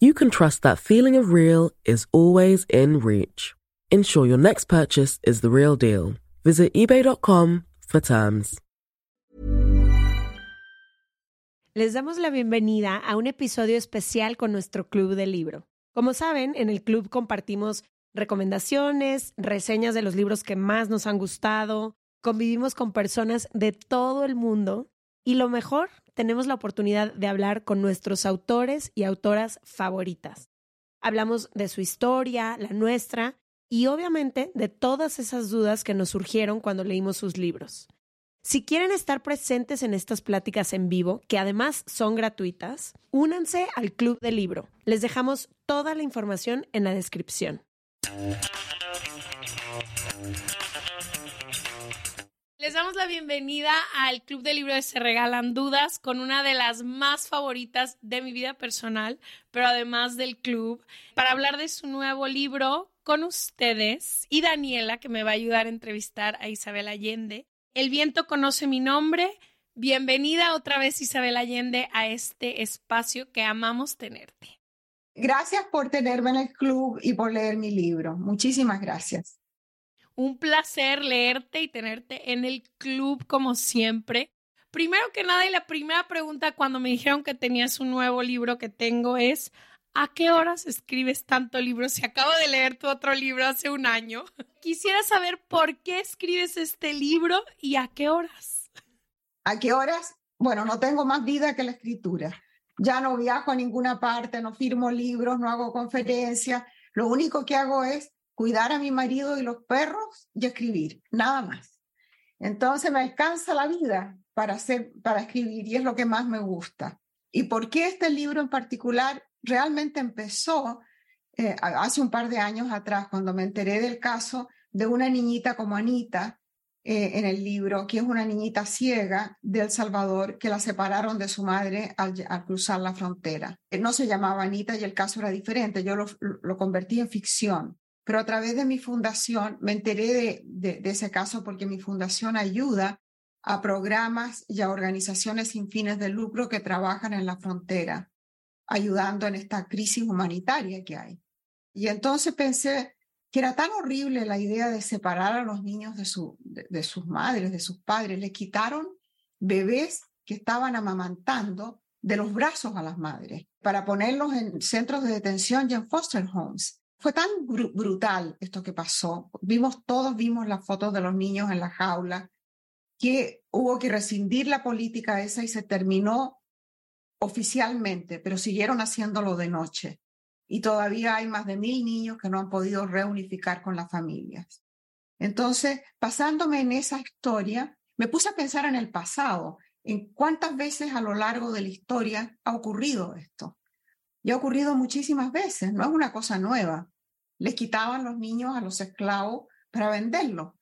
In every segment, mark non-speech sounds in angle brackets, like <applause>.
you can trust that feeling of real is always in reach. Ensure your next purchase is the real deal. Visit eBay.com for terms. Les damos la bienvenida a un episodio especial con nuestro club de libro. Como saben, en el club compartimos recomendaciones, reseñas de los libros que más nos han gustado, convivimos con personas de todo el mundo y lo mejor, tenemos la oportunidad de hablar con nuestros autores y autoras favoritas. Hablamos de su historia, la nuestra y obviamente de todas esas dudas que nos surgieron cuando leímos sus libros. Si quieren estar presentes en estas pláticas en vivo, que además son gratuitas, únanse al Club del Libro. Les dejamos toda la información en la descripción. Les damos la bienvenida al Club de Libro de Se Regalan Dudas con una de las más favoritas de mi vida personal, pero además del club, para hablar de su nuevo libro con ustedes y Daniela, que me va a ayudar a entrevistar a Isabel Allende. El viento conoce mi nombre. Bienvenida otra vez Isabel Allende a este espacio que amamos tenerte. Gracias por tenerme en el club y por leer mi libro. Muchísimas gracias. Un placer leerte y tenerte en el club como siempre. Primero que nada, y la primera pregunta cuando me dijeron que tenías un nuevo libro que tengo es, ¿a qué horas escribes tanto libro si acabo de leer tu otro libro hace un año? <laughs> Quisiera saber por qué escribes este libro y a qué horas. ¿A qué horas? Bueno, no tengo más vida que la escritura ya no viajo a ninguna parte, no firmo libros, no hago conferencias. Lo único que hago es cuidar a mi marido y los perros y escribir, nada más. Entonces me alcanza la vida para, hacer, para escribir y es lo que más me gusta. ¿Y por qué este libro en particular realmente empezó eh, hace un par de años atrás, cuando me enteré del caso de una niñita como Anita, eh, en el libro, que es una niñita ciega de El Salvador que la separaron de su madre al, cruzar la frontera. Eh, no se llamaba Anita y el caso era diferente, yo lo, lo, convertí en ficción. Pero a través de mi fundación me enteré de, ese caso porque mi fundación ayuda a programas y a organizaciones sin fines de lucro que trabajan en la frontera, ayudando en esta crisis humanitaria que hay. Y entonces pensé, que era tan horrible la idea de separar a los niños de, de, sus madres, de sus padres. Le quitaron bebés que estaban amamantando de los brazos a las madres para ponerlos en centros de detención y en foster homes. Fue tan brutal esto que pasó. Vimos, todos vimos las fotos de los niños en la jaula, que hubo que rescindir la política esa y se terminó oficialmente, pero siguieron haciéndolo de noche y todavía hay más de mil niños que no han podido reunificar con las familias. Entonces, pasándome en esa historia, me puse a pensar en el pasado, en cuántas veces a lo largo de la historia ha ocurrido esto. Y ha ocurrido muchísimas veces, no es una cosa nueva. Les quitaban los niños a los esclavos para venderlos.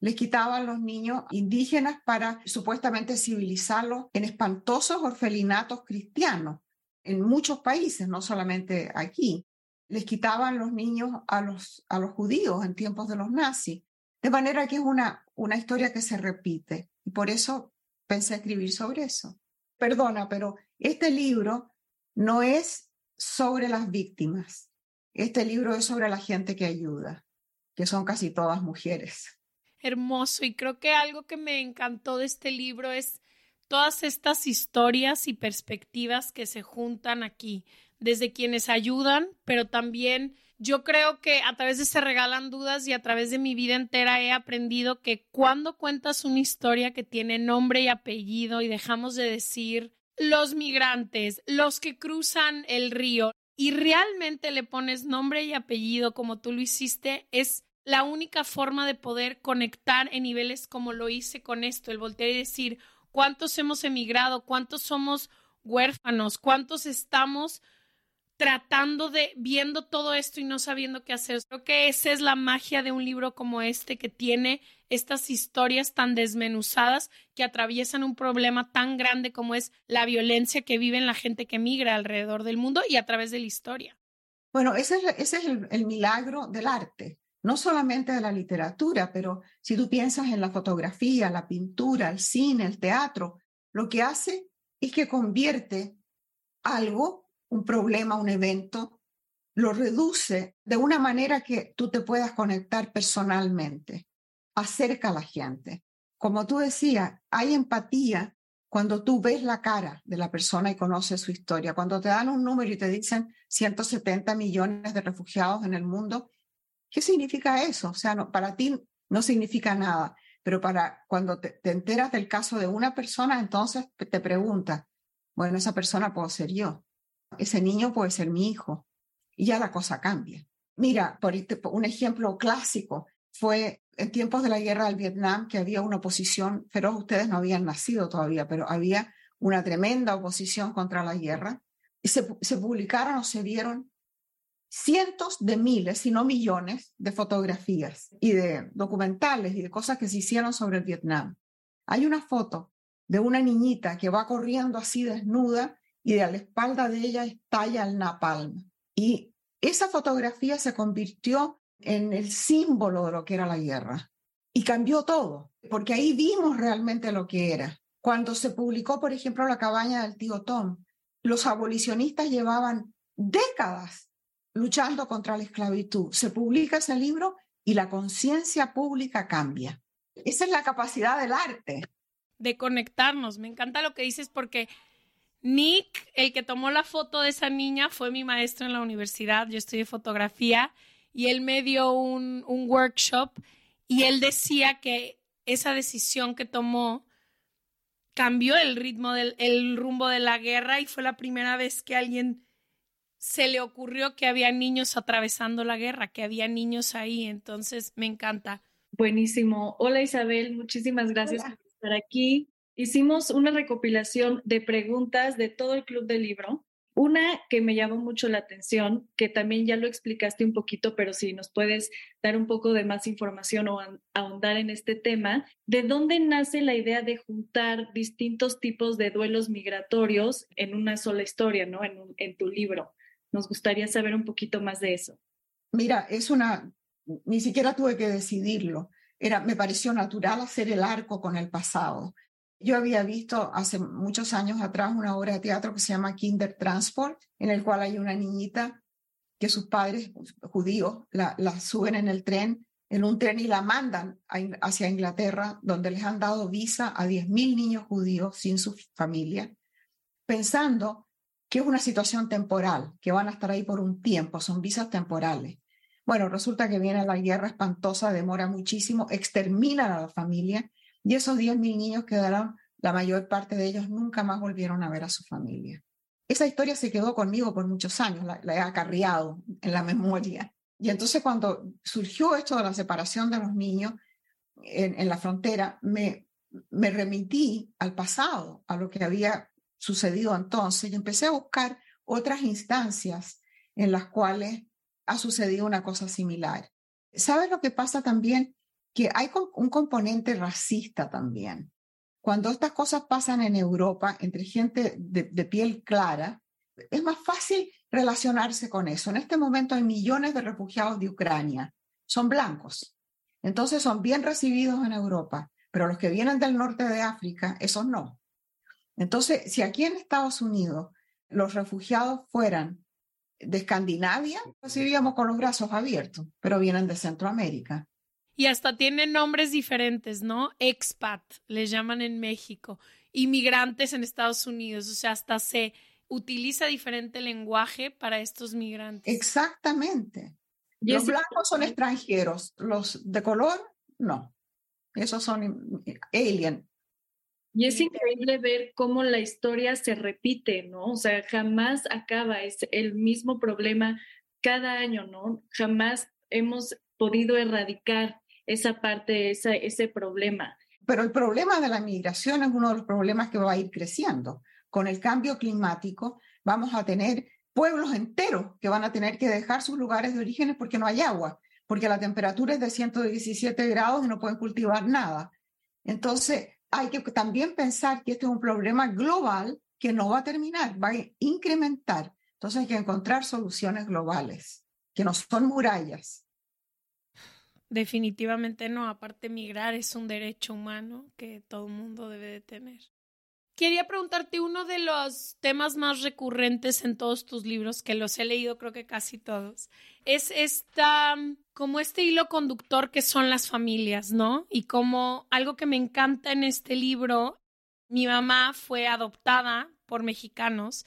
Les quitaban los niños indígenas para supuestamente civilizarlos en espantosos orfelinatos cristianos en muchos países, no solamente aquí. Les quitaban los niños a los, a los judíos en tiempos de los nazis. De manera que es una, una historia que se repite. Y por eso pensé escribir sobre eso. Perdona, pero este libro no es sobre las víctimas. Este libro es sobre la gente que ayuda, que son casi todas mujeres. hermoso y creo que algo que me encantó de este libro es todas estas historias y perspectivas que se juntan aquí, desde quienes ayudan, pero también yo creo que a través de Se Regalan Dudas y a través de mi vida entera he aprendido que cuando cuentas una historia que tiene nombre y apellido y dejamos de decir los migrantes, los que cruzan el río y realmente le pones nombre y apellido como tú lo hiciste, es la única forma de poder conectar en niveles como lo hice con esto, el voltear y decir cuántos hemos emigrado, cuántos somos huérfanos, cuántos estamos tratando de viendo todo esto y no sabiendo qué hacer. Creo que esa es la magia de un libro como este que tiene estas historias tan desmenuzadas que atraviesan un problema tan grande como es la violencia que vive la gente que migra alrededor del mundo y a través de la historia. Bueno, ese es, ese es el, el milagro del arte, no solamente de la literatura, pero si tú piensas en la fotografía, la pintura, el cine, el teatro, lo que hace es que convierte algo, un problema, un evento, lo reduce de una manera que tú te puedas conectar personalmente, acerca a la gente. Como tú decías, hay empatía cuando tú ves la cara de la persona y conoces su historia. Cuando te dan un número y te dicen 170 millones de refugiados en el mundo, ¿Qué significa eso? O sea, para ti no significa nada, pero para cuando te, enteras del caso de una persona, entonces te preguntas, bueno, esa persona puedo ser yo, ese niño puede ser mi hijo, y ya la cosa cambia. Mira, por un ejemplo clásico fue en tiempos de la guerra del Vietnam que había una oposición feroz, ustedes no habían nacido todavía, pero había una tremenda oposición contra la guerra, y se, publicaron o se vieron cientos de miles, si no millones, de fotografías y de documentales y de cosas que se hicieron sobre el Vietnam. Hay una foto de una niñita que va corriendo así desnuda y de a la espalda de ella estalla el napalm. Y esa fotografía se convirtió en el símbolo de lo que era la guerra. Y cambió todo, porque ahí vimos realmente lo que era. Cuando se publicó, por ejemplo, la cabaña del tío Tom, los abolicionistas llevaban décadas luchando contra la esclavitud. Se publica ese libro y la conciencia pública cambia. Esa es la capacidad del arte. De conectarnos. Me encanta lo que dices porque Nick, el que tomó la foto de esa niña, fue mi maestro en la universidad. Yo estudié fotografía y él me dio un, un workshop y él decía que esa decisión que tomó cambió el ritmo del el rumbo de la guerra y fue la primera vez que alguien se le ocurrió que había niños atravesando la guerra, que había niños ahí, entonces me encanta. Buenísimo. Hola Isabel, muchísimas gracias por estar aquí. Hicimos una recopilación de preguntas de todo el club del libro. Una que me llamó mucho la atención, que también ya lo explicaste un poquito, pero si nos puedes dar un poco de más información o ahondar en este tema, ¿de dónde nace la idea de juntar distintos tipos de duelos migratorios en una sola historia, ¿no? En, tu libro. Nos gustaría saber un poquito más de eso. Mira, es una, ni siquiera tuve que decidirlo. Era, me pareció natural hacer el arco con el pasado. Yo había visto hace muchos años atrás una obra de teatro que se llama Kinder Transport, en el cual hay una niñita que sus padres judíos la, suben en el tren, en un tren y la mandan hacia Inglaterra, donde les han dado visa a 10.000 niños judíos sin su familia, pensando que es una situación temporal, que van a estar ahí por un tiempo, son visas temporales. Bueno, resulta que viene la guerra espantosa, demora muchísimo, exterminan a la familia y esos 10.000 niños quedaron, la mayor parte de ellos nunca más volvieron a ver a su familia. Esa historia se quedó conmigo por muchos años, la, he acarreado en la memoria. Y entonces cuando surgió esto de la separación de los niños en, en la frontera, me, me remití al pasado, a lo que había sucedido entonces y empecé a buscar otras instancias en las cuales ha sucedido una cosa similar. ¿Sabes lo que pasa también? Que hay un componente racista también. Cuando estas cosas pasan en Europa entre gente de, piel clara, es más fácil relacionarse con eso. En este momento hay millones de refugiados de Ucrania. Son blancos. Entonces son bien recibidos en Europa, pero los que vienen del norte de África, esos no. Entonces, si aquí en Estados Unidos los refugiados fueran de Escandinavia, pues iríamos con los brazos abiertos, pero vienen de Centroamérica. Y hasta tienen nombres diferentes, ¿no? Expat, les llaman en México, inmigrantes en Estados Unidos, o sea, hasta se utiliza diferente lenguaje para estos migrantes. Exactamente. los blancos son extranjeros, los de color, no. Esos son alien. Y es increíble ver cómo la historia se repite, ¿no? O sea, jamás acaba, es el mismo problema cada año, ¿no? Jamás hemos podido erradicar esa parte, esa, ese problema. Pero el problema de la migración es uno de los problemas que va a ir creciendo. Con el cambio climático vamos a tener pueblos enteros que van a tener que dejar sus lugares de origen porque no hay agua, porque la temperatura es de 117 grados y no pueden cultivar nada. Entonces, hay que también pensar que este es un problema global que no va a terminar, va a incrementar. Entonces hay que encontrar soluciones globales, que no son murallas. Definitivamente no, aparte migrar es un derecho humano que todo el mundo debe de tener. Quería preguntarte uno de los temas más recurrentes en todos tus libros, que los he leído creo que casi todos, es esta, como este hilo conductor que son las familias, ¿no? Y como algo que me encanta en este libro, mi mamá fue adoptada por mexicanos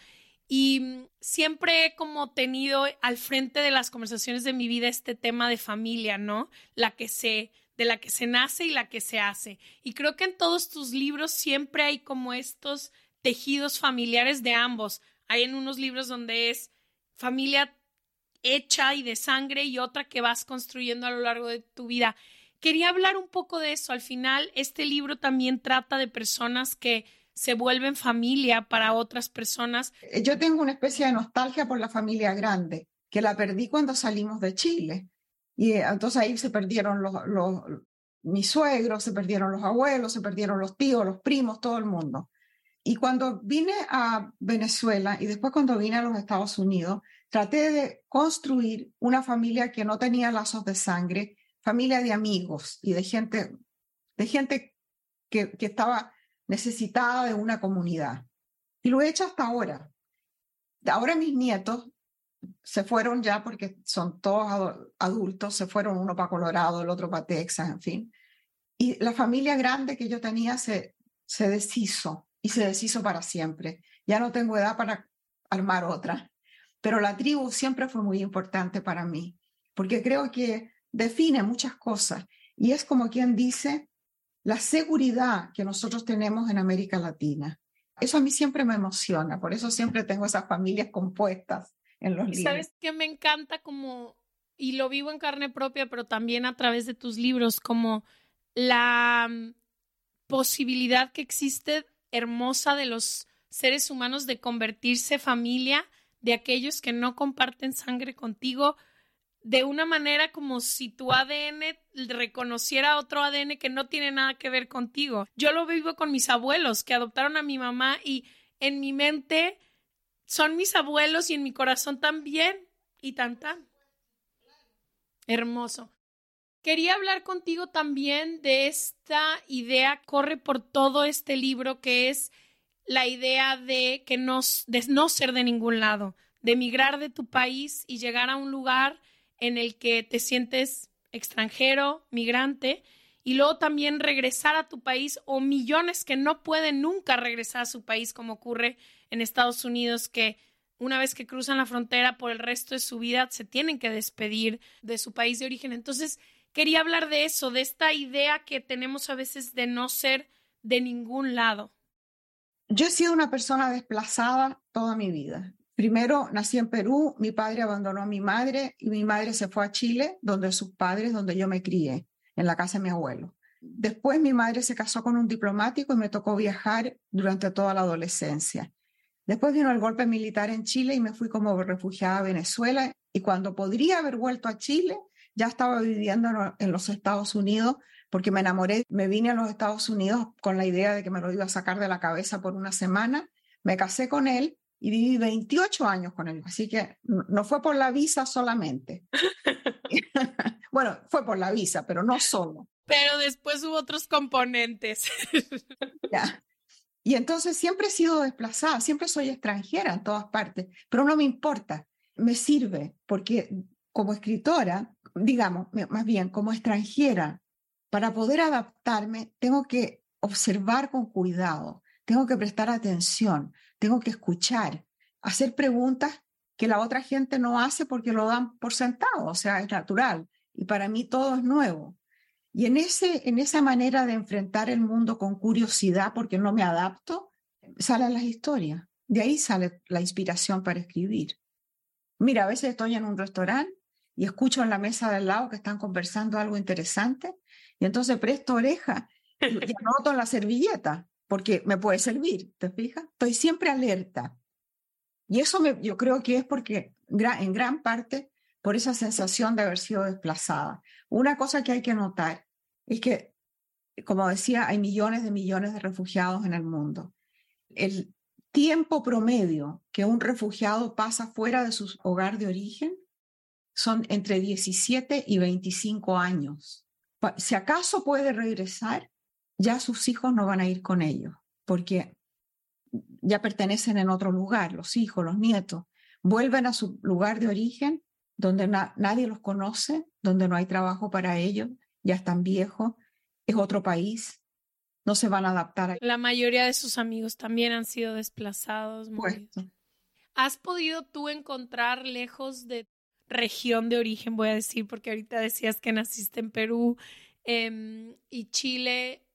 y siempre he como tenido al frente de las conversaciones de mi vida este tema de familia, ¿no? La que se de la que se nace y la que se hace. Y creo que en todos tus libros siempre hay como estos tejidos familiares de ambos. Hay en unos libros donde es familia hecha y de sangre y otra que vas construyendo a lo largo de tu vida. Quería hablar un poco de eso. Al final, este libro también trata de personas que se vuelven familia para otras personas. Yo tengo una especie de nostalgia por la familia grande, que la perdí cuando salimos de Chile. Y eh, entonces ahí se perdieron los, los, mis suegros, se perdieron los abuelos, se perdieron los tíos, los primos, todo el mundo. Y cuando vine a Venezuela y después cuando vine a los Estados Unidos, traté de construir una familia que no tenía lazos de sangre, familia de amigos y de gente, de gente que estaba necesitada de una comunidad. Y lo he hecho hasta ahora. Ahora mis nietos se fueron ya porque son todos adultos, se fueron uno para Colorado, el otro para Texas, en fin. Y la familia grande que yo tenía se, se deshizo y se deshizo para siempre. Ya no tengo edad para armar otra. Pero la tribu siempre fue muy importante para mí, porque creo que define muchas cosas. Y es como quien dice la seguridad que nosotros tenemos en América Latina. Eso a mí siempre me emociona, por eso siempre tengo esas familias compuestas en los libros. Sabes que me encanta como, y lo vivo en carne propia, pero también a través de tus libros, como la mm, posibilidad que existe hermosa de los seres humanos de convertirse familia de aquellos que no comparten sangre contigo de una manera como si tu ADN reconociera otro ADN que no tiene nada que ver contigo. Yo lo vivo con mis abuelos que adoptaron a mi mamá y en mi mente son mis abuelos y en mi corazón también. Y tan tan. Hermoso. Quería hablar contigo también de esta idea, corre por todo este libro, que es la idea de que no, de no ser de ningún lado, de emigrar de tu país y llegar a un lugar en el que te sientes extranjero, migrante, y luego también regresar a tu país o millones que no pueden nunca regresar a su país, como ocurre en Estados Unidos, que una vez que cruzan la frontera por el resto de su vida se tienen que despedir de su país de origen. Entonces, quería hablar de eso, de esta idea que tenemos a veces de no ser de ningún lado. Yo he sido una persona desplazada toda mi vida. Primero nací en Perú, mi padre abandonó a mi madre y mi madre se fue a Chile, donde sus padres, donde yo me crié en la casa de mi abuelo. Después mi madre se casó con un diplomático y me tocó viajar durante toda la adolescencia. Después vino el golpe militar en Chile y me fui como refugiada a Venezuela y cuando podría haber vuelto a Chile, ya estaba viviendo en los Estados Unidos porque me enamoré, me vine a los Estados Unidos con la idea de que me lo iba a sacar de la cabeza por una semana, me casé con él y viví 28 años con él, así que no fue por la visa solamente. <laughs> <laughs> bueno, fue por la visa, pero no solo. Pero después hubo otros componentes. <laughs> ya. Y entonces siempre he sido desplazada, siempre soy extranjera en todas partes, pero no me importa, me sirve porque como escritora, digamos, más bien como extranjera, para poder adaptarme, tengo que observar con cuidado, tengo que prestar atención, tengo que escuchar, hacer preguntas que la otra gente no hace porque lo dan por sentado, o sea, es natural. Y para mí todo es nuevo. Y en, ese, en esa manera de enfrentar el mundo con curiosidad, porque no me adapto, salen las historias. De ahí sale la inspiración para escribir. Mira, a veces estoy en un restaurante y escucho en la mesa del lado que están conversando algo interesante y entonces presto oreja y anoto <laughs> en la servilleta porque me puede servir, ¿te fijas? Estoy siempre alerta. Y eso me, yo creo que es porque en gran parte por esa sensación de haber sido desplazada. Una cosa que hay que notar es que, como decía, hay millones de millones de refugiados en el mundo. El tiempo promedio que un refugiado pasa fuera de su hogar de origen son entre 17 y 25 años. Si acaso puede regresar, ya sus hijos no van a ir con ellos, porque ya pertenecen en otro lugar, los hijos, los nietos, vuelven a su lugar de origen, donde nadie los conoce, donde no hay trabajo para ellos, ya están viejos, es otro país, no se van a adaptar. A... La mayoría de sus amigos también han sido desplazados. ¿Has podido tú encontrar lejos de región de origen, voy a decir, porque ahorita decías que naciste en Perú em, y Chile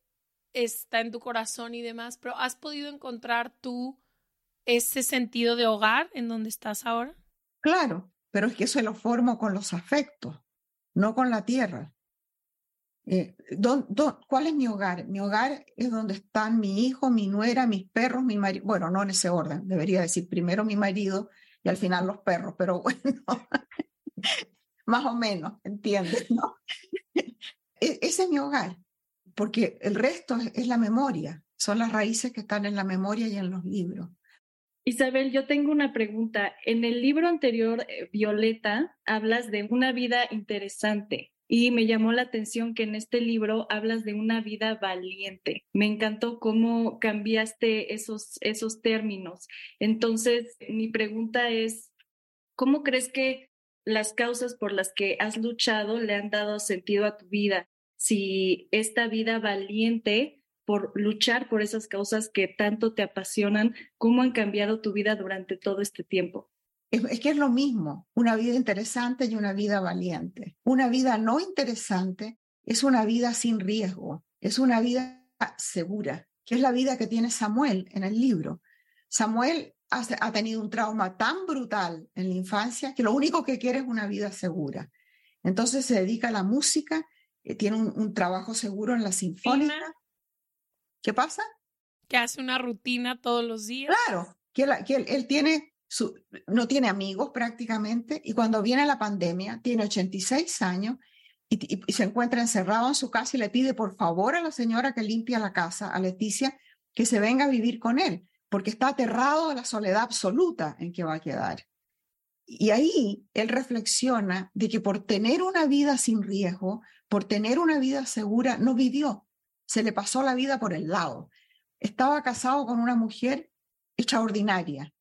está en tu corazón y demás, pero ¿has podido encontrar tú ese sentido de hogar en donde estás ahora? Claro, pero es que eso lo formo con los afectos, no con la tierra. Eh, cuál es mi hogar? Mi hogar es donde están mi hijo, mi nuera, mis perros, mi marido. Bueno, no en ese orden, debería decir primero mi marido y al final los perros, pero <laughs> bueno, más o menos, ¿entiendes? ¿no? <laughs> E, ese es mi hogar, porque el resto es la memoria, son las raíces que están en la memoria y en los libros. Isabel, yo tengo una pregunta. En el libro anterior, eh, Violeta, hablas de una vida interesante. Y me llamó la atención que en este libro hablas de una vida valiente. Me encantó cómo cambiaste esos, esos términos. Entonces, mi pregunta es, ¿cómo crees que las causas por las que has luchado le han dado sentido a tu vida? Si esta vida valiente por luchar por esas causas que tanto te apasionan, ¿cómo han cambiado tu vida durante todo este tiempo? Es, que es lo mismo, una vida interesante y una vida valiente. Una vida no interesante es una vida sin riesgo, es una vida segura, que es la vida que tiene Samuel en el libro. Samuel ha, tenido un trauma tan brutal en la infancia que lo único que quiere es una vida segura. Entonces se dedica a la música, eh, tiene un, trabajo seguro en la sinfónica. ¿Qué pasa? Que hace una rutina todos los días. Claro, que, que él, tiene no tiene amigos prácticamente y cuando viene la pandemia tiene 86 años y, se encuentra encerrado en su casa y le pide por favor a la señora que limpia la casa, a Leticia, que se venga a vivir con él, porque está aterrado de la soledad absoluta en que va a quedar. Y ahí él reflexiona de que por tener una vida sin riesgo, por tener una vida segura, no vivió, se le pasó la vida por el lado. Estaba casado con una mujer extraordinaria,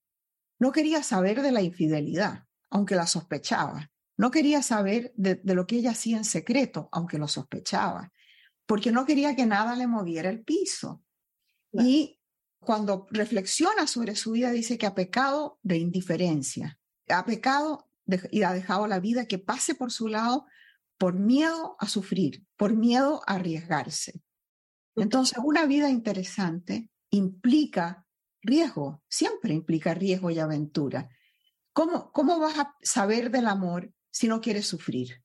no quería saber de la infidelidad, aunque la sospechaba. No quería saber de, lo que ella hacía en secreto, aunque lo sospechaba, porque no quería que nada le moviera el piso. Y cuando reflexiona sobre su vida, dice que ha pecado de indiferencia, ha pecado y ha dejado la vida que pase por su lado por miedo a sufrir, por miedo a arriesgarse. Entonces, una vida interesante implica riesgo, siempre implica riesgo y aventura. ¿Cómo, cómo vas a saber del amor si no quieres sufrir?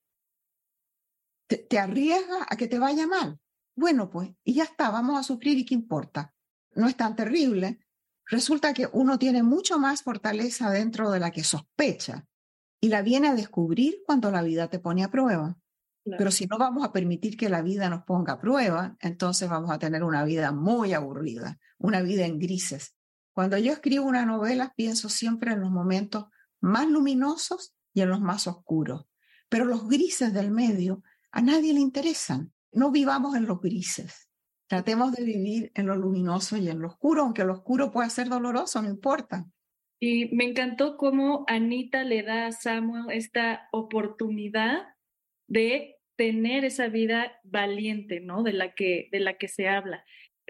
¿Te, te arriesgas a que te vaya mal? Bueno, pues, y ya está, vamos a sufrir y qué importa. No es tan terrible. Resulta que uno tiene mucho más fortaleza dentro de la que sospecha y la viene a descubrir cuando la vida te pone a prueba. Pero si no vamos a permitir que la vida nos ponga a prueba, entonces vamos a tener una vida muy aburrida, una vida en grises, cuando yo escribo una novela, pienso siempre en los momentos más luminosos y en los más oscuros. Pero los grises del medio a nadie le interesan. No vivamos en los grises. Tratemos de vivir en lo luminoso y en lo oscuro, aunque lo oscuro pueda ser doloroso, no importa. Y me encantó cómo Anita le da a Samuel esta oportunidad de tener esa vida valiente, ¿no? De la que, de la que se habla.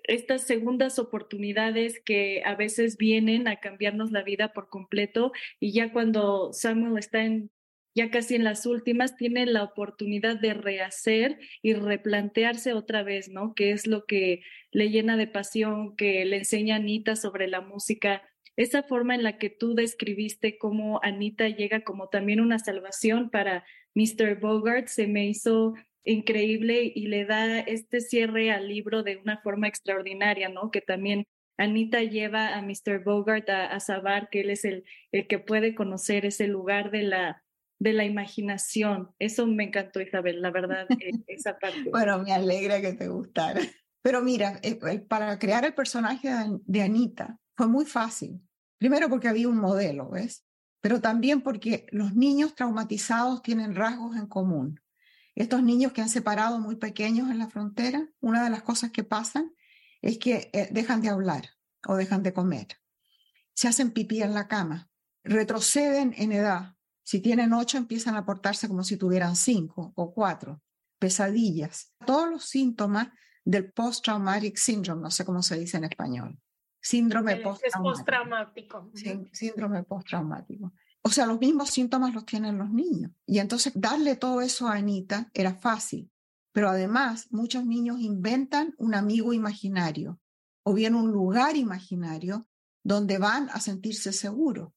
Estas segundas oportunidades que a veces vienen a cambiarnos la vida por completo y ya cuando Samuel está en ya casi en las últimas, tiene la oportunidad de rehacer y replantearse otra vez, ¿no? Que es lo que le llena de pasión, que le enseña Anita sobre la música. Esa forma en la que tú describiste cómo Anita llega como también una salvación para Mr. Bogart se me hizo increíble y le da este cierre al libro de una forma extraordinaria, ¿no? Que también Anita lleva a Mr. Bogart a, a saber que él es el, el que puede conocer ese lugar de la, de la imaginación. Eso me encantó, Isabel, la verdad, <laughs> e, esa parte. bueno, me alegra que te gustara. Pero mira, eh, para crear el personaje de Anita fue muy fácil. Primero porque había un modelo, ¿ves? Pero también porque los niños traumatizados tienen rasgos en común. Estos niños que han separado muy pequeños en la frontera, una de las cosas que pasan es que eh, dejan de hablar o dejan de comer. Se hacen pipí en la cama, retroceden en edad, si tienen ocho, empiezan a portarse como si tuvieran cinco o cuatro. Pesadillas. Todos los síntomas del post-traumatic syndrome, no sé cómo se dice en español. Síndrome postraumático. Síndrome postraumático. O sea, los mismos síntomas los tienen los niños. Y entonces darle todo eso a Anita era fácil. Pero además, muchos niños inventan un amigo imaginario o bien un lugar imaginario donde van a sentirse seguros.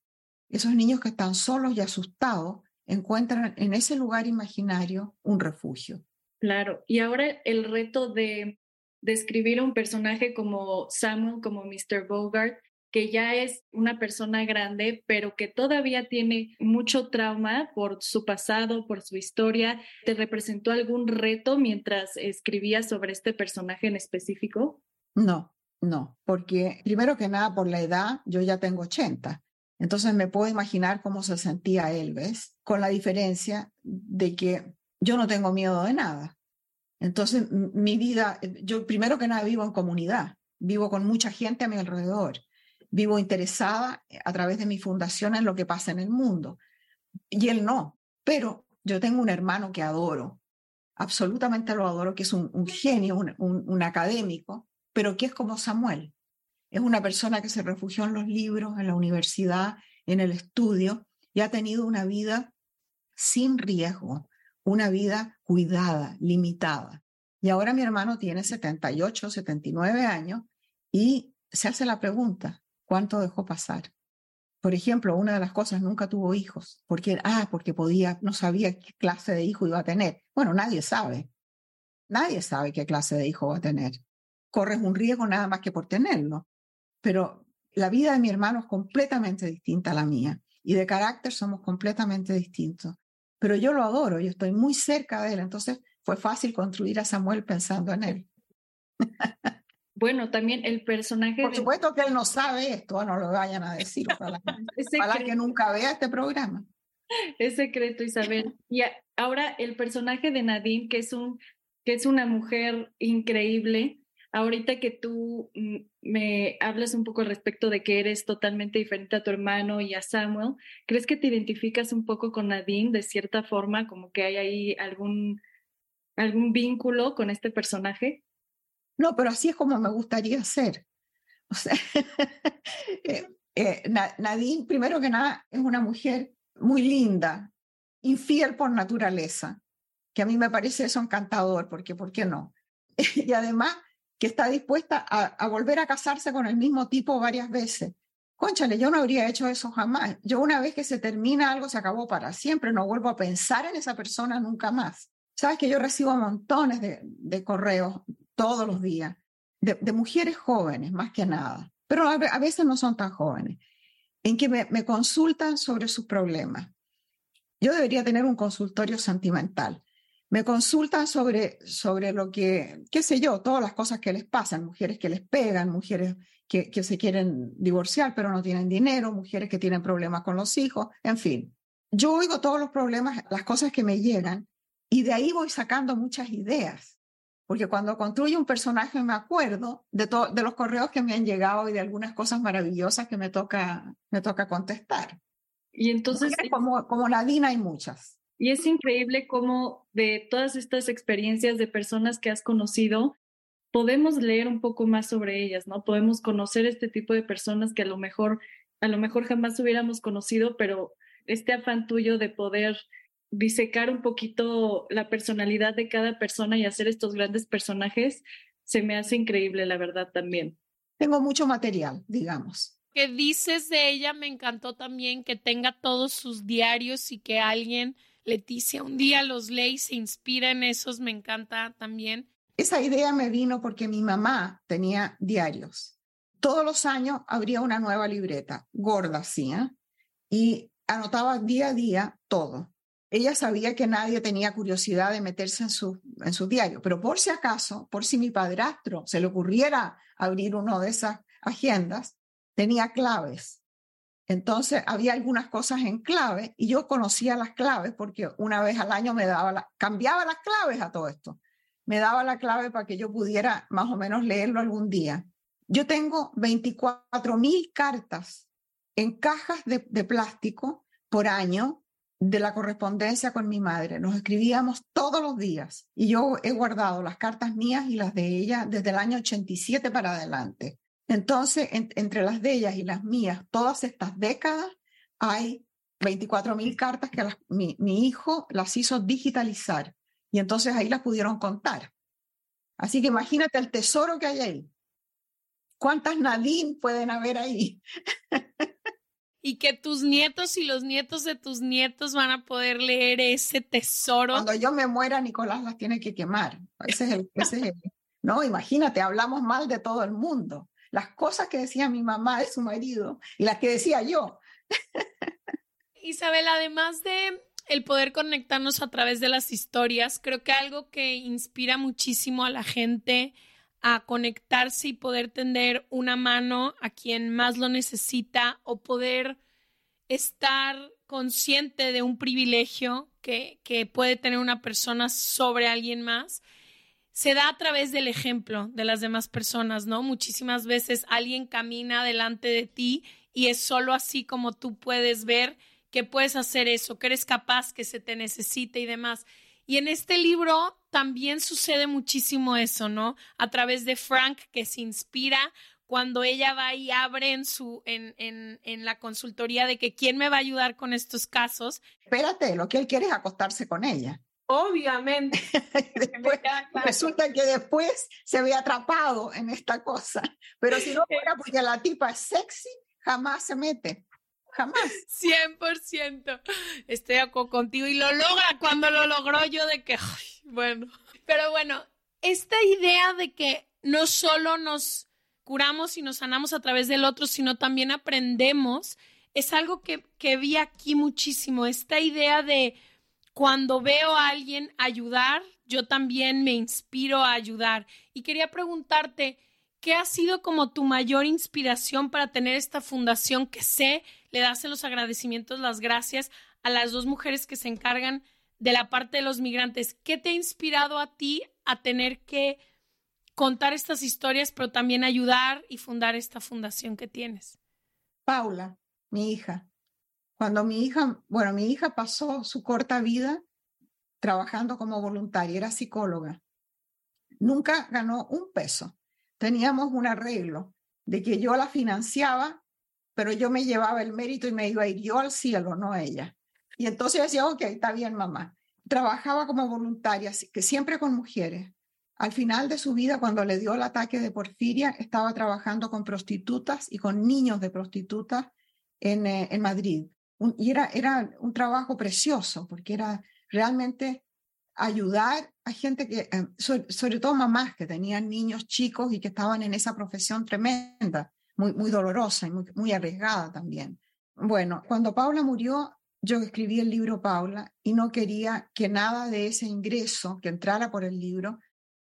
Esos niños que están solos y asustados encuentran en ese lugar imaginario un refugio. Claro, y ahora el reto de describir a un personaje como Samuel, como Mr. Bogart, que ya es una persona grande, pero que todavía tiene mucho trauma por su pasado, por su historia. ¿Te representó algún reto mientras escribías sobre este personaje en específico? No, no, porque primero que nada por la edad, yo ya tengo 80. Entonces me puedo imaginar cómo se sentía él, ¿ves? Con la diferencia de que yo no tengo miedo de nada. Entonces mi vida, yo primero que nada vivo en comunidad, vivo con mucha gente a mi alrededor, vivo interesada a través de mi fundación en lo que pasa en el mundo. Y él no, pero yo tengo un hermano que adoro, absolutamente lo adoro, que es un, genio, un académico, pero que es como Samuel. Es una persona que se refugió en los libros, en la universidad, en el estudio y ha tenido una vida sin riesgo, una vida cuidada, limitada. Y ahora mi hermano tiene 78, 79 años y se hace la pregunta, ¿cuánto dejó pasar? Por ejemplo, una de las cosas, nunca tuvo hijos, porque, ah, porque podía, no sabía qué clase de hijo iba a tener. Bueno, nadie sabe. Nadie sabe qué clase de hijo va a tener. Corres un riesgo nada más que por tenerlo pero la vida de mi hermano es completamente distinta a la mía y de carácter somos completamente distintos. Pero yo lo adoro, yo estoy muy cerca de él, entonces fue fácil construir a Samuel pensando en él. Bueno, también el personaje. Por supuesto que él no sabe esto, no lo vayan a decir, para <laughs> que nunca vea este programa. Es secreto, Isabel. Y ahora el personaje de Nadine, que es, un, que es una mujer increíble, Ahorita que tú mm, me hablas un poco respecto de que eres totalmente diferente a tu hermano y a Samuel, ¿crees que te identificas un poco con Nadine de cierta forma, como que hay ahí algún, algún vínculo con este personaje? No, pero así es como me gustaría ser. O <laughs> eh, eh, Nadine, primero que nada, es una mujer muy linda, infiel por naturaleza, que a mí me parece eso encantador, porque ¿por qué no? <laughs> y además que está dispuesta a, volver a casarse con el mismo tipo varias veces. Conchale, yo no habría hecho eso jamás. Yo una vez que se termina algo se acabó para siempre, no vuelvo a pensar en esa persona nunca más. Sabes que yo recibo montones de, correos todos los días de, mujeres jóvenes, más que nada, pero a, veces no son tan jóvenes, en que me, me consultan sobre sus problemas. Yo debería tener un consultorio sentimental me consultan sobre, sobre lo que, qué sé yo, todas las cosas que les pasan, mujeres que les pegan, mujeres que, que se quieren divorciar pero no tienen dinero, mujeres que tienen problemas con los hijos, en fin. Yo oigo todos los problemas, las cosas que me llegan y de ahí voy sacando muchas ideas, porque cuando construyo un personaje me acuerdo de, de los correos que me han llegado y de algunas cosas maravillosas que me toca, me toca contestar. Y entonces... Como, como Nadine hay muchas. Y es increíble cómo de todas estas experiencias de personas que has conocido, podemos leer un poco más sobre ellas, ¿no? Podemos conocer este tipo de personas que a lo mejor, a lo mejor jamás hubiéramos conocido, pero este afán tuyo de poder disecar un poquito la personalidad de cada persona y hacer estos grandes personajes, se me hace increíble, la verdad, también. Tengo mucho material, digamos. Que dices de ella me encantó también que tenga todos sus diarios y que alguien, Leticia, un día los lee y se inspira en esos, me encanta también. Esa idea me vino porque mi mamá tenía diarios. Todos los años abría una nueva libreta, gorda así, ¿eh? y anotaba día a día todo. Ella sabía que nadie tenía curiosidad de meterse en su, en su diario, pero por si acaso, por si mi padrastro se le ocurriera abrir uno de esas agendas, tenía claves. Entonces había algunas cosas en clave y yo conocía las claves porque una vez al año me daba cambiaba las claves a todo esto. Me daba la clave para que yo pudiera más o menos leerlo algún día. Yo tengo 24 mil cartas en cajas de, de plástico por año de la correspondencia con mi madre. Nos escribíamos todos los días y yo he guardado las cartas mías y las de ella desde el año 87 para adelante. Entonces, entre las de ellas y las mías, todas estas décadas, hay 24 mil cartas que mi, mi, hijo las hizo digitalizar y entonces ahí las pudieron contar. Así que imagínate el tesoro que hay ahí. ¿Cuántas Nadine pueden haber ahí? <laughs> y que tus nietos y los nietos de tus nietos van a poder leer ese tesoro. Cuando yo me muera, Nicolás las tiene que quemar. Ese es el, ese es el, no, imagínate, hablamos mal de todo el mundo. Las cosas que decía mi mamá de su marido y las que decía yo. Isabel, además de el poder conectarnos a través de las historias, creo que algo que inspira muchísimo a la gente a conectarse y poder tender una mano a quien más lo necesita o poder estar consciente de un privilegio que, que, puede tener una persona sobre alguien más, se da a través del ejemplo de las demás personas, ¿no? Muchísimas veces alguien camina delante de ti y es solo así como tú puedes ver que puedes hacer eso, que eres capaz, que se te necesite y demás. Y en este libro también sucede muchísimo eso, ¿no? A través de Frank, que se inspira cuando ella va y abre en su en, en, en, la consultoría de que quién me va a ayudar con estos casos. Espérate, lo que él quiere es acostarse con ella. Obviamente. <laughs> después, resulta que después se ve atrapado en esta cosa. Pero si no fuera porque la tipa es sexy, jamás se mete jamás. 100%. Estoy contigo y lo logra cuando lo logró yo de que, bueno. Pero bueno, esta idea de que no solo nos curamos y nos sanamos a través del otro, sino también aprendemos, es algo que, que vi aquí muchísimo. Esta idea de cuando veo a alguien ayudar, yo también me inspiro a ayudar. Y quería preguntarte, ¿qué ha sido como tu mayor inspiración para tener esta fundación que sé le das en los agradecimientos las gracias a las dos mujeres que se encargan de la parte de los migrantes. ¿Qué te ha inspirado a ti a tener que contar estas historias, pero también ayudar y fundar esta fundación que tienes? Paula, mi hija. Cuando mi hija, bueno, mi hija pasó su corta vida trabajando como voluntaria, era psicóloga. Nunca ganó un peso. Teníamos un arreglo de que yo la financiaba pero yo me llevaba el mérito y me iba a ir yo al cielo, no ella. Y entonces decía, ok, está bien, mamá. Trabajaba como voluntaria, que siempre con mujeres. Al final de su vida, cuando le dio el ataque de porfiria, estaba trabajando con prostitutas y con niños de prostitutas en, eh, en Madrid. Y era, era un trabajo precioso, porque era realmente ayudar a gente que, eh, sobre, todo mamás que tenían niños chicos y que estaban en esa profesión tremenda muy, dolorosa y muy, arriesgada también. Bueno, cuando Paula murió, yo escribí el libro Paula y no quería que nada de ese ingreso que entrara por el libro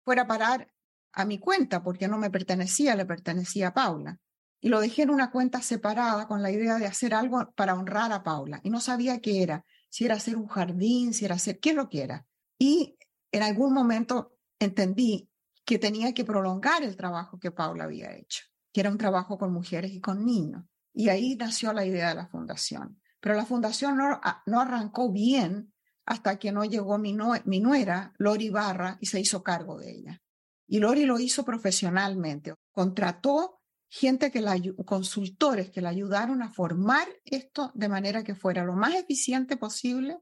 fuera a parar a mi cuenta, porque no me pertenecía, le pertenecía a Paula. Y lo dejé en una cuenta separada con la idea de hacer algo para honrar a Paula. Y no sabía qué era, si era hacer un jardín, si era hacer, qué lo que era. Y en algún momento entendí que tenía que prolongar el trabajo que Paula había hecho que era un trabajo con mujeres y con niños. Y ahí nació la idea de la fundación. Pero la fundación no, no arrancó bien hasta que no llegó mi, mi nuera, Lori Barra, y se hizo cargo de ella. Y Lori lo hizo profesionalmente. Contrató gente que la, consultores que la ayudaron a formar esto de manera que fuera lo más eficiente posible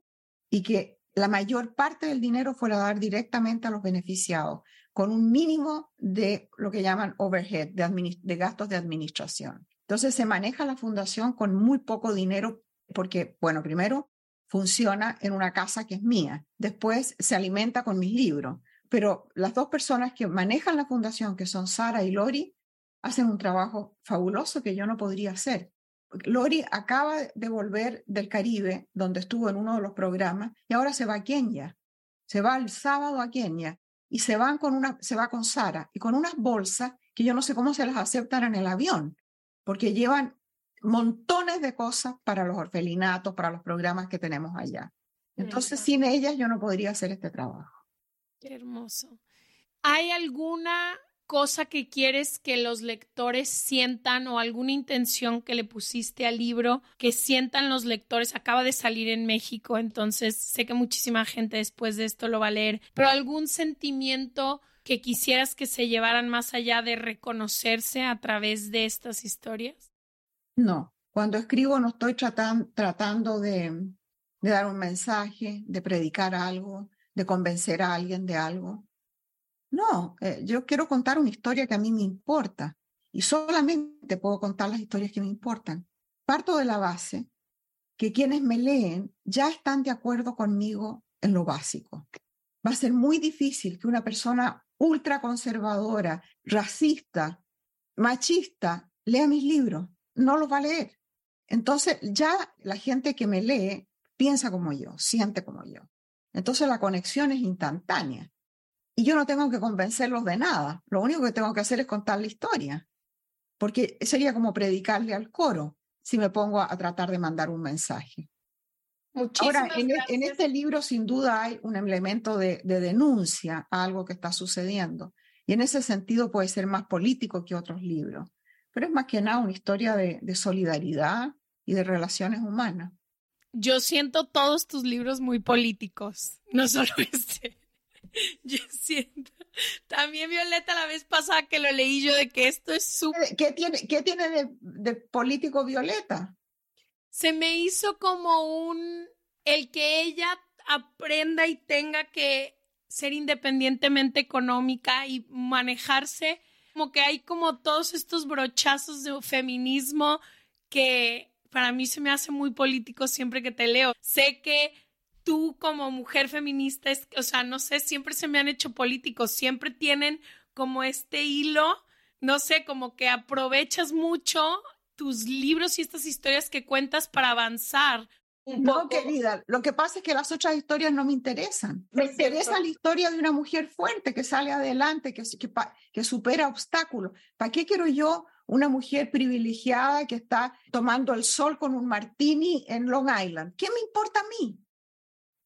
y que la mayor parte del dinero fuera a dar directamente a los beneficiados, con un mínimo de lo que llaman overhead, de, de gastos de administración. Entonces se maneja la fundación con muy poco dinero porque, bueno, primero funciona en una casa que es mía, después se alimenta con mis libros, pero las dos personas que manejan la fundación, que son Sara y Lori, hacen un trabajo fabuloso que yo no podría hacer. Lori acaba de volver del Caribe, donde estuvo en uno de los programas, y ahora se va a Kenia. Se va el sábado a Kenia y se van con una, se va con Sara y con unas bolsas que yo no sé cómo se las aceptan en el avión, porque llevan montones de cosas para los orfelinatos, para los programas que tenemos allá. Entonces, sin ellas yo no podría hacer este trabajo. Qué hermoso. ¿Hay alguna cosa que quieres que los lectores sientan o alguna intención que le pusiste al libro que sientan los lectores? Acaba de salir en México, entonces sé que muchísima gente después de esto lo va a leer, pero algún sentimiento que quisieras que se llevaran más allá de reconocerse a través de estas historias? No, cuando escribo no estoy tratando de, dar un mensaje, de predicar algo, de convencer a alguien de algo. No, eh, yo quiero contar una historia que a mí me importa y solamente puedo contar las historias que me importan. Parto de la base que quienes me leen ya están de acuerdo conmigo en lo básico. Va a ser muy difícil que una persona ultraconservadora, racista, machista, lea mis libros no lo va a leer. Entonces ya la gente que me lee piensa como yo, siente como yo. Entonces la conexión es instantánea. Y yo no tengo que convencerlos de nada. Lo único que tengo que hacer es contar la historia. Porque sería como predicarle al coro si me pongo a, tratar de mandar un mensaje. Ahora, en, este libro sin duda hay un elemento de, de denuncia a algo que está sucediendo. Y en ese sentido puede ser más político que otros libros pero es más que nada una historia de, solidaridad y de relaciones humanas. Yo siento todos tus libros muy políticos, no solo <laughs> este. <laughs> Yo siento. También Violeta la vez pasada que lo leí yo de que esto es súper... ¿Qué tiene, qué tiene de, de político Violeta? Se me hizo como un... el que ella aprenda y tenga que ser independientemente económica y manejarse como que hay como todos estos brochazos de feminismo que para mí se me hace muy político siempre que te leo. Sé que tú como mujer feminista, es, o sea, no sé, siempre se me han hecho políticos, siempre tienen como este hilo, no sé, como que aprovechas mucho tus libros y estas historias que cuentas para avanzar. No, querida, lo que pasa es que las otras historias no me interesan. Me interesa la historia de una mujer fuerte que sale adelante, que, que, que supera obstáculos. ¿Para qué quiero yo una mujer privilegiada que está tomando el sol con un martini en Long Island? ¿Qué me importa a mí?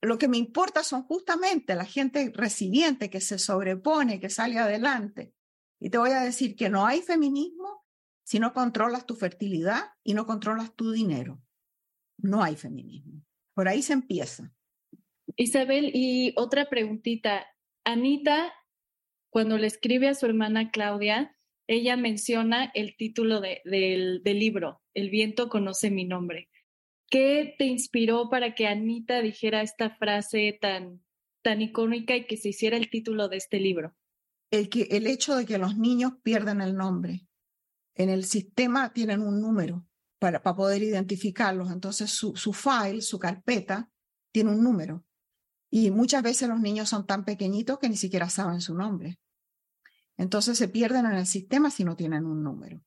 Lo que me importa son justamente la gente recibiente que se sobrepone, que sale adelante. Y te voy a decir que no hay feminismo si no controlas tu fertilidad y no controlas tu dinero no hay feminismo. Por ahí se empieza. Isabel, y otra preguntita. Anita, cuando le escribe a su hermana Claudia, ella menciona el título del, libro, El viento conoce mi nombre. ¿Qué te inspiró para que Anita dijera esta frase tan, tan icónica y que se hiciera el título de este libro? El, que, el hecho de que los niños pierden el nombre. En el sistema tienen un número para, poder identificarlos. Entonces su, su file, su carpeta, tiene un número. Y muchas veces los niños son tan pequeñitos que ni siquiera saben su nombre. Entonces se pierden en el sistema si no tienen un número.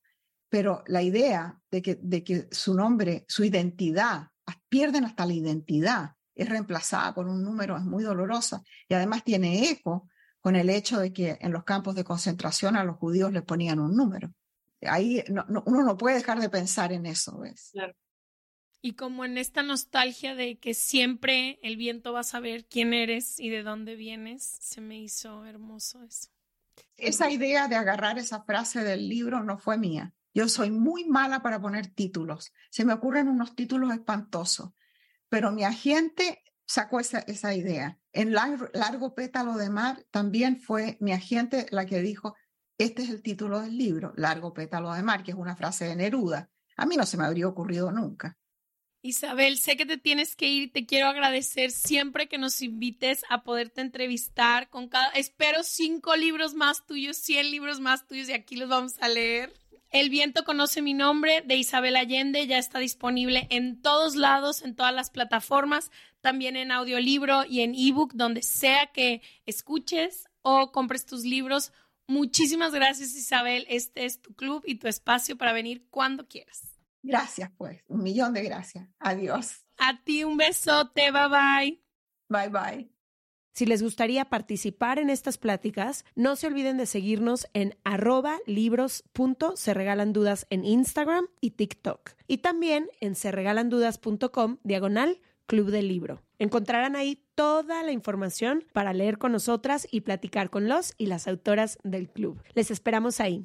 Pero la idea de que, de que su nombre, su identidad, pierden hasta la identidad, es reemplazada por un número, es muy dolorosa. Y además tiene eco con el hecho de que en los campos de concentración a los judíos les ponían un número ahí uno no puede dejar de pensar en eso, ¿ves? Claro. Y como en esta nostalgia de que siempre el viento va a saber quién eres y de dónde vienes, se me hizo hermoso eso. Esa idea de agarrar esa frase del libro no fue mía. Yo soy muy mala para poner títulos. Se me ocurren unos títulos espantosos. Pero mi agente sacó esa, esa idea. En largo, Pétalo de Mar también fue mi agente la que dijo, este es el título del libro, Largo Pétalo de Mar, que es una frase de Neruda. A mí no se me habría ocurrido nunca. Isabel, sé que te tienes que ir. Te quiero agradecer siempre que nos invites a poderte entrevistar con cada. Espero cinco libros más tuyos, cien libros más tuyos y aquí los vamos a leer. El viento conoce mi nombre de Isabel Allende ya está disponible en todos lados, en todas las plataformas, también en audiolibro y en ebook, donde sea que escuches o compres tus libros. Muchísimas gracias Isabel, este es tu club y tu espacio para venir cuando quieras. Gracias, pues, un millón de gracias. Adiós. A ti un besote, bye bye. Bye bye. Si les gustaría participar en estas pláticas, no se olviden de seguirnos en arroba libros.se regalan dudas en Instagram y TikTok. Y también en serregalandudas.com diagonal Club del Libro. Encontrarán ahí toda la información para leer con nosotras y platicar con los y las autoras del club. Les esperamos ahí.